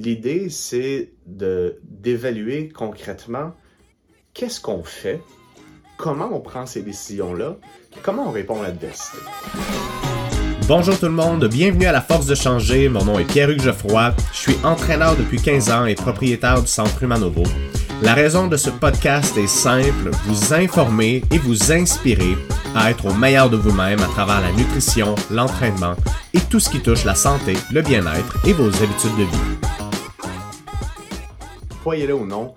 l'idée, c'est d'évaluer concrètement qu'est-ce qu'on fait, comment on prend ces décisions-là, comment on répond à l'adversité. Bonjour tout le monde, bienvenue à la Force de changer. Mon nom est Pierre-Hugues Geoffroy. Je suis entraîneur depuis 15 ans et propriétaire du Centre Humanovo. La raison de ce podcast est simple, vous informer et vous inspirer à être au meilleur de vous-même à travers la nutrition, l'entraînement et tout ce qui touche la santé, le bien-être et vos habitudes de vie. Croyez-le ou non,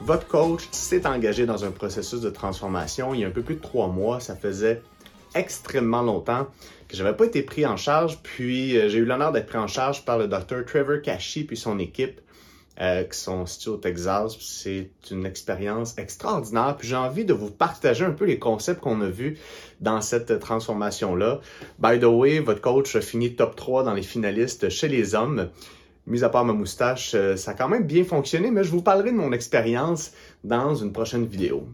votre coach s'est engagé dans un processus de transformation il y a un peu plus de trois mois. Ça faisait extrêmement longtemps que j'avais pas été pris en charge. Puis euh, j'ai eu l'honneur d'être pris en charge par le docteur Trevor Cashy puis son équipe euh, qui sont situés au Texas. C'est une expérience extraordinaire. Puis j'ai envie de vous partager un peu les concepts qu'on a vus dans cette transformation-là. By the way, votre coach a fini top 3 dans les finalistes chez les hommes. Mis à part ma moustache, euh, ça a quand même bien fonctionné, mais je vous parlerai de mon expérience dans une prochaine vidéo.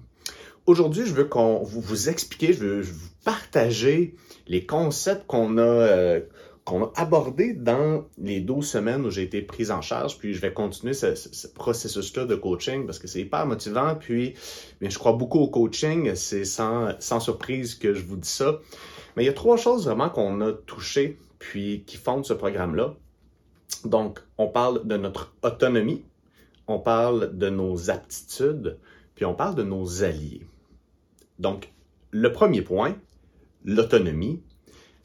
Aujourd'hui, je veux qu'on vous, vous expliquer, je veux, vous partager les concepts qu'on a, euh, a abordé dans les 12 semaines où j'ai été prise en charge. Puis je vais continuer ce, processus-là de coaching parce que c'est hyper motivant. Puis je crois beaucoup au coaching. C'est sans, sans surprise que je vous dis ça. Mais il y a trois choses vraiment qu'on a touchées puis qui fondent ce programme-là. Donc, on parle de notre autonomie, on parle de nos aptitudes, puis on parle de nos alliés. Donc, le premier point, l'autonomie,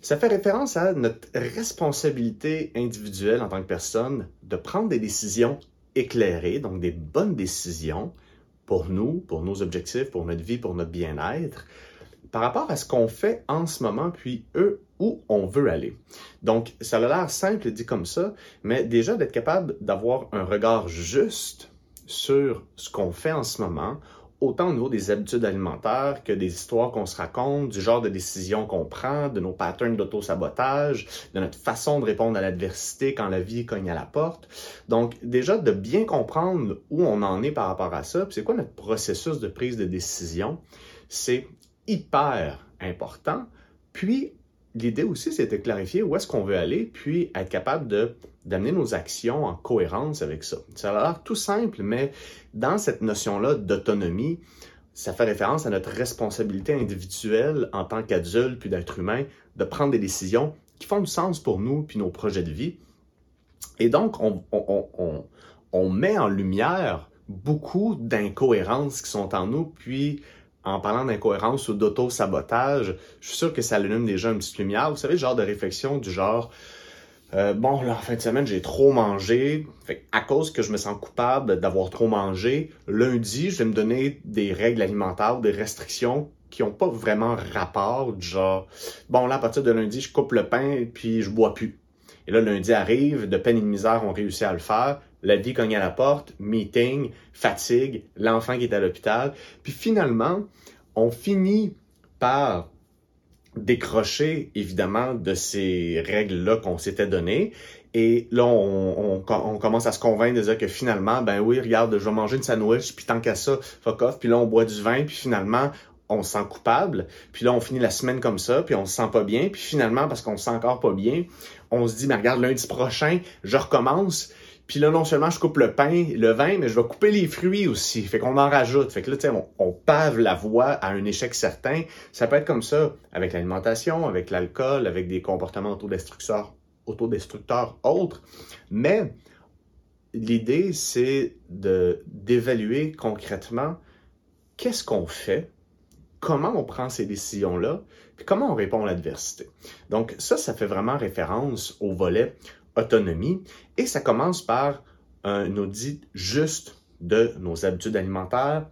ça fait référence à notre responsabilité individuelle en tant que personne de prendre des décisions éclairées, donc des bonnes décisions pour nous, pour nos objectifs, pour notre vie, pour notre bien-être, par rapport à ce qu'on fait en ce moment, puis eux, où on veut aller. Donc, ça a l'air simple dit comme ça, mais déjà d'être capable d'avoir un regard juste sur ce qu'on fait en ce moment, autant au niveau des habitudes alimentaires que des histoires qu'on se raconte, du genre de décisions qu'on prend, de nos patterns d'auto-sabotage, de notre façon de répondre à l'adversité quand la vie cogne à la porte. Donc, déjà, de bien comprendre où on en est par rapport à ça, c'est quoi notre processus de prise de décision, c'est hyper important. Puis, l'idée aussi, c'est de clarifier où est-ce qu'on veut aller, puis être capable de d'amener nos actions en cohérence avec ça. Ça a l'air tout simple, mais dans cette notion-là d'autonomie, ça fait référence à notre responsabilité individuelle en tant qu'adulte puis d'être humain de prendre des décisions qui font du sens pour nous puis nos projets de vie. Et donc, on, on, on, on met en lumière beaucoup d'incohérences qui sont en nous, puis en parlant d'incohérence ou d'auto-sabotage, je suis sûr que ça allume déjà une petite lumière. Vous savez, le genre de réflexion du genre euh, bon, là, en fin de semaine, j'ai trop mangé. À cause que je me sens coupable d'avoir trop mangé, lundi, je vais me donner des règles alimentaires, des restrictions qui n'ont pas vraiment rapport, du genre, bon, là, à partir de lundi, je coupe le pain puis je bois plus. Et là, lundi arrive, de peine et de misère, on réussit à le faire. La vie cogne à la porte, meeting, fatigue, l'enfant qui est à l'hôpital. Puis finalement, on finit par décrocher évidemment de ces règles-là qu'on s'était données. Et là, on, commence à se convaincre de dire que finalement, ben oui, regarde, je vais manger une sandwich, puis tant qu'à ça, fuck off. Puis là, on boit du vin, puis finalement, on se sent coupable. Puis là, on finit la semaine comme ça, puis on se sent pas bien. Puis finalement, parce qu'on se sent encore pas bien, on se dit, mais regarde, lundi prochain, je recommence. Puis là, non seulement je coupe le pain, le vin, mais je vais couper les fruits aussi. Fait qu'on en rajoute. Fait que là, tu sais, on, pave la voie à un échec certain. Ça peut être comme ça avec l'alimentation, avec l'alcool, avec des comportements autodestructeurs, autodestructeurs autres. Mais l'idée, c'est d'évaluer concrètement qu'est-ce qu'on fait, comment on prend ces décisions-là, puis comment on répond à l'adversité. Donc ça, ça fait vraiment référence au volet autonomie. Et ça commence par un audit juste de nos habitudes alimentaires,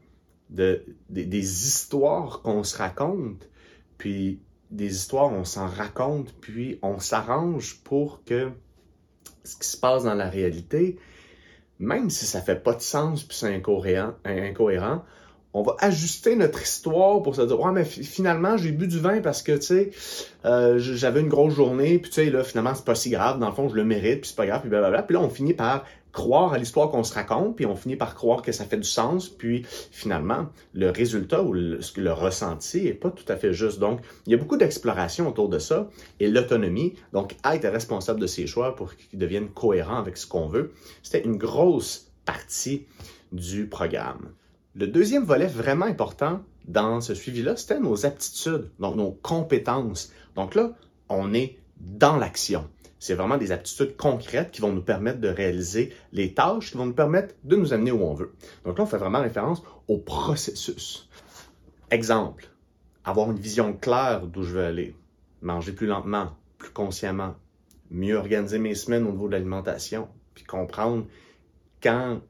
de, des histoires qu'on se raconte, puis des histoires, on s'en raconte, puis on s'arrange pour que ce qui se passe dans la réalité, même si ça fait pas de sens, puis c'est incohérent on va ajuster notre histoire pour se dire ouais mais finalement j'ai bu du vin parce que tu sais euh, j'avais une grosse journée puis tu sais là finalement c'est pas si grave dans le fond je le mérite puis c'est pas grave puis blablabla puis là on finit par croire à l'histoire qu'on se raconte, puis on finit par croire que ça fait du sens, puis finalement, le résultat ou le, le ressenti est pas tout à fait juste. Donc, il y a beaucoup d'exploration autour de ça, et l'autonomie, donc être responsable de ses choix pour qu'ils deviennent cohérents avec ce qu'on veut, c'était une grosse partie du programme. Le deuxième volet vraiment important dans ce suivi-là, c'était nos aptitudes, donc nos compétences. Donc là, on est dans l'action. C'est vraiment des aptitudes concrètes qui vont nous permettre de réaliser les tâches qui vont nous permettre de nous amener où on veut. Donc là, on fait vraiment référence au processus. Exemple, avoir une vision claire d'où je veux aller, manger plus lentement, plus consciemment, mieux organiser mes semaines au niveau de l'alimentation, puis comprendre quand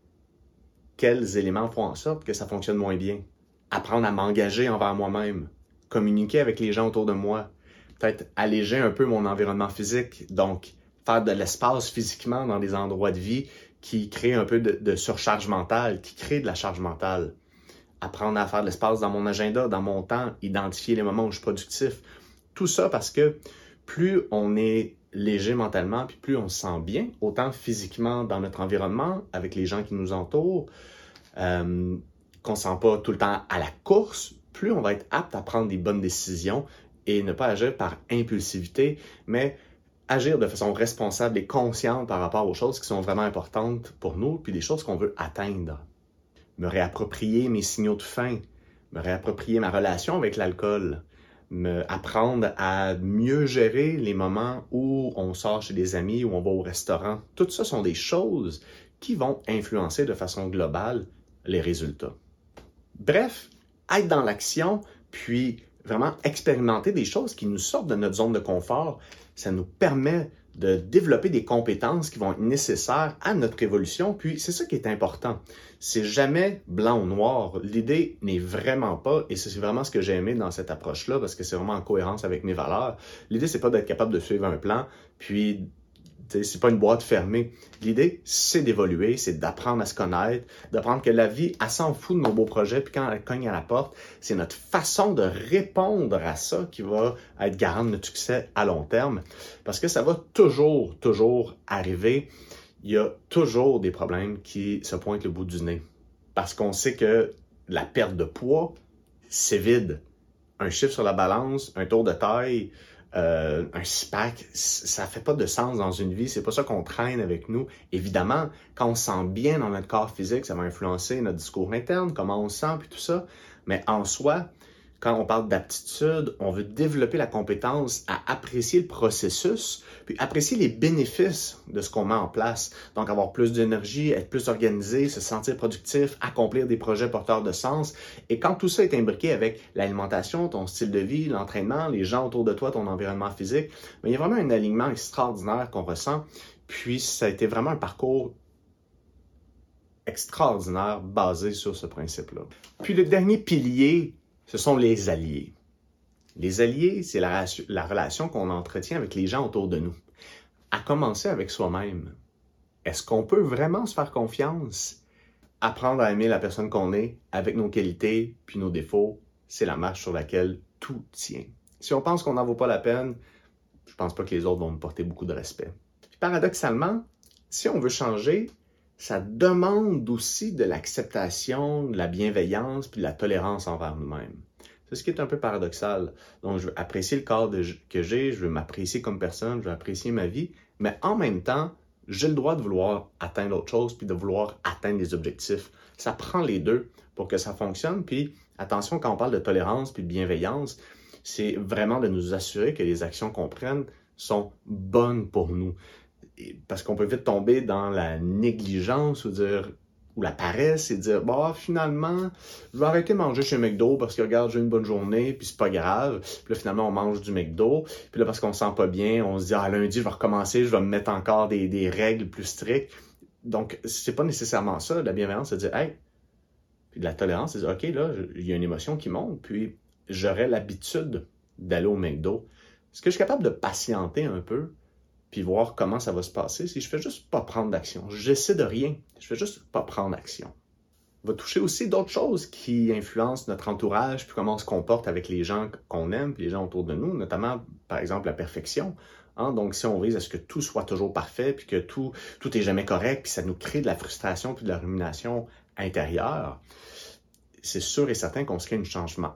quels éléments font en sorte que ça fonctionne moins bien. Apprendre à m'engager envers moi-même, communiquer avec les gens autour de moi, peut-être alléger un peu mon environnement physique, donc faire de l'espace physiquement dans des endroits de vie qui créent un peu de, surcharge mentale, qui créent de la charge mentale. Apprendre à faire de l'espace dans mon agenda, dans mon temps, identifier les moments où je suis productif. Tout ça parce que plus on est léger mentalement, puis plus on se sent bien, autant physiquement dans notre environnement, avec les gens qui nous entourent, euh, qu'on ne sent pas tout le temps à la course, plus on va être apte à prendre des bonnes décisions et ne pas agir par impulsivité, mais agir de façon responsable et consciente par rapport aux choses qui sont vraiment importantes pour nous, puis des choses qu'on veut atteindre. Me réapproprier mes signaux de faim, me réapproprier ma relation avec l'alcool, apprendre à mieux gérer les moments où on sort chez des amis, où on va au restaurant. Tout ça sont des choses qui vont influencer de façon globale les résultats. Bref, être dans l'action, puis vraiment expérimenter des choses qui nous sortent de notre zone de confort, ça nous permet de développer des compétences qui vont être nécessaires à notre évolution. Puis c'est ça qui est important. C'est jamais blanc ou noir. L'idée n'est vraiment pas, et c'est vraiment ce que j'ai aimé dans cette approche-là, parce que c'est vraiment en cohérence avec mes valeurs. L'idée, c'est pas d'être capable de suivre un plan, puis c'est pas une boîte fermée. L'idée, c'est d'évoluer, c'est d'apprendre à se connaître, d'apprendre que la vie, elle s'en fout de nos beaux projets, puis quand elle cogne à la porte, c'est notre façon de répondre à ça qui va être garant de notre succès à long terme. Parce que ça va toujours, toujours arriver. Il y a toujours des problèmes qui se pointent le bout du nez. Parce qu'on sait que la perte de poids, c'est vide. Un chiffre sur la balance, un tour de taille, euh, un SPAC, ça fait pas de sens dans une vie. C'est pas ça qu'on traîne avec nous. Évidemment, quand on se sent bien dans notre corps physique, ça va influencer notre discours interne, comment on se sent, puis tout ça. Mais en soi, quand on parle d'aptitude, on veut développer la compétence à apprécier le processus, puis apprécier les bénéfices de ce qu'on met en place. Donc, avoir plus d'énergie, être plus organisé, se sentir productif, accomplir des projets porteurs de sens. Et quand tout ça est imbriqué avec l'alimentation, ton style de vie, l'entraînement, les gens autour de toi, ton environnement physique, ben, il y a vraiment un alignement extraordinaire qu'on ressent. Puis, ça a été vraiment un parcours extraordinaire basé sur ce principe-là. Puis le dernier pilier ce sont les alliés. Les alliés, c'est la, relation qu'on entretient avec les gens autour de nous. À commencer avec soi-même. Est-ce qu'on peut vraiment se faire confiance? Apprendre à aimer la personne qu'on est avec nos qualités puis nos défauts, c'est la marche sur laquelle tout tient. Si on pense qu'on n'en vaut pas la peine, je pense pas que les autres vont nous porter beaucoup de respect. paradoxalement, si on veut changer, ça demande aussi de l'acceptation, de la bienveillance, puis de la tolérance envers nous-mêmes. C'est ce qui est un peu paradoxal. Donc, je veux apprécier le corps que j'ai, je veux m'apprécier comme personne, je veux apprécier ma vie, mais en même temps, j'ai le droit de vouloir atteindre autre chose, puis de vouloir atteindre des objectifs. Ça prend les deux pour que ça fonctionne. Puis, attention, quand on parle de tolérance puis de bienveillance, c'est vraiment de nous assurer que les actions qu'on prenne sont bonnes pour nous parce qu'on peut vite tomber dans la négligence ou dire ou la paresse et dire bah finalement je vais arrêter de manger chez McDo parce que regarde j'ai une bonne journée puis c'est pas grave. Puis là finalement on mange du McDo. Puis là parce qu'on se sent pas bien on se dit ah lundi je vais recommencer je vais me mettre encore des, des règles plus strictes. Donc c'est pas nécessairement ça la bienveillance c'est dire hey puis de la tolérance c'est dire ok là il y a une émotion qui monte puis j'aurais l'habitude d'aller au McDo. Est-ce que je suis capable de patienter un peu puis voir comment ça va se passer si je fais juste pas prendre d'action. J'essaie de rien, je fais juste pas prendre d'action. On va toucher aussi d'autres choses qui influencent notre entourage, puis comment on se comporte avec les gens qu'on aime, puis les gens autour de nous, notamment, par exemple, la perfection. Hein? Donc, si on vise à ce que tout soit toujours parfait, puis que tout, tout est jamais correct, puis ça nous crée de la frustration, puis de la rumination intérieure, c'est sûr et certain qu'on se crée une,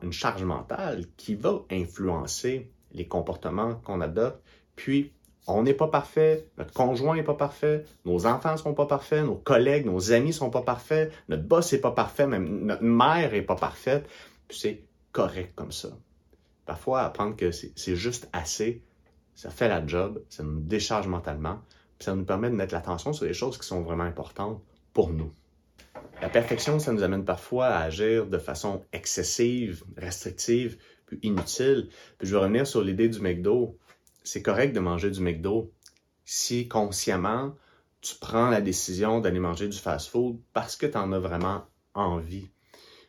une charge mentale qui va influencer les comportements qu'on adopte, puis on n'est pas parfait, notre conjoint n'est pas parfait, nos enfants ne sont pas parfaits, nos collègues, nos amis ne sont pas parfaits, notre boss n'est pas parfait, même notre mère n'est pas parfaite. C'est correct comme ça. Parfois, apprendre que c'est juste assez, ça fait la job, ça nous décharge mentalement, puis ça nous permet de mettre l'attention sur les choses qui sont vraiment importantes pour nous. La perfection, ça nous amène parfois à agir de façon excessive, restrictive, puis inutile. Puis je vais revenir sur l'idée du McDo c'est correct de manger du McDo si consciemment tu prends la décision d'aller manger du fast-food parce que tu en as vraiment envie.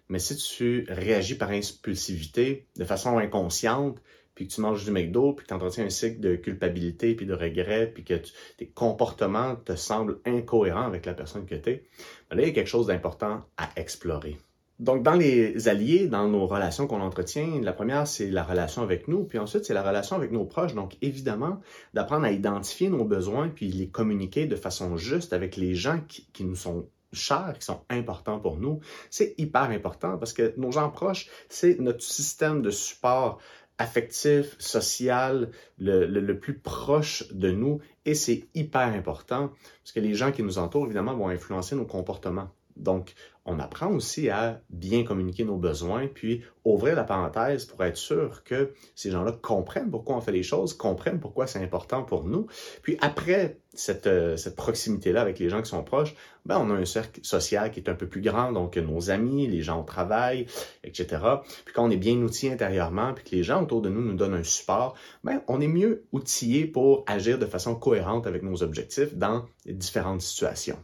Mais si tu réagis par impulsivité, de façon inconsciente, puis que tu manges du McDo, puis que tu entretiens un cycle de culpabilité, puis de regret, puis que tes comportements te semblent incohérents avec la personne que tu es, ben là, il y a quelque chose d'important à explorer. Donc, dans les alliés, dans nos relations qu'on entretient, la première, c'est la relation avec nous, puis ensuite, c'est la relation avec nos proches. Donc, évidemment, d'apprendre à identifier nos besoins, puis les communiquer de façon juste avec les gens qui, nous sont chers, qui sont importants pour nous, c'est hyper important parce que nos gens proches, c'est notre système de support affectif, social, le, le, plus proche de nous, et c'est hyper important parce que les gens qui nous entourent, évidemment, vont influencer nos comportements. Donc, on apprend aussi à bien communiquer nos besoins, puis ouvrir la parenthèse pour être sûr que ces gens-là comprennent pourquoi on fait les choses, comprennent pourquoi c'est important pour nous. Puis après cette, euh, cette proximité-là avec les gens qui sont proches, ben, on a un cercle social qui est un peu plus grand, donc nos amis, les gens au travail, etc. Puis quand on est bien outillé intérieurement, puis que les gens autour de nous nous donnent un support, ben, on est mieux outillé pour agir de façon cohérente avec nos objectifs dans différentes situations.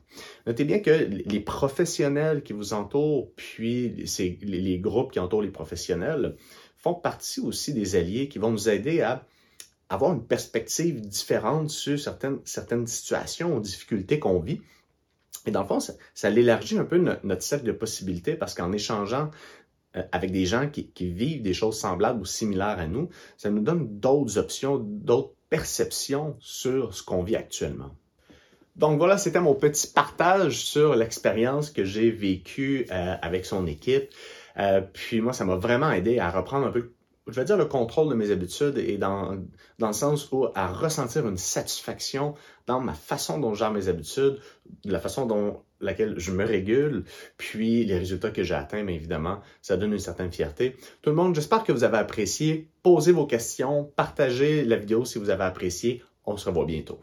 Notez bien que les professionnels qui vous entourent, puis les, groupes qui entourent les professionnels, font partie aussi des alliés qui vont nous aider à avoir une perspective différente sur certaines, certaines situations ou difficultés qu'on vit. Et dans le fond, ça, ça élargit un peu notre, cercle de possibilités parce qu'en échangeant euh, avec des gens qui, vivent des choses semblables ou similaires à nous, ça nous donne d'autres options, d'autres perceptions sur ce qu'on vit actuellement. Donc voilà, c'était mon petit partage sur l'expérience que j'ai vécue euh, avec son équipe. Euh, puis moi, ça m'a vraiment aidé à reprendre un peu, je vais dire, le contrôle de mes habitudes et dans, dans le sens où à ressentir une satisfaction dans ma façon dont je gère mes habitudes, de la façon dont laquelle je me régule, puis les résultats que j'ai atteints, mais évidemment, ça donne une certaine fierté. Tout le monde, j'espère que vous avez apprécié. Posez vos questions, partagez la vidéo si vous avez apprécié. On se revoit bientôt.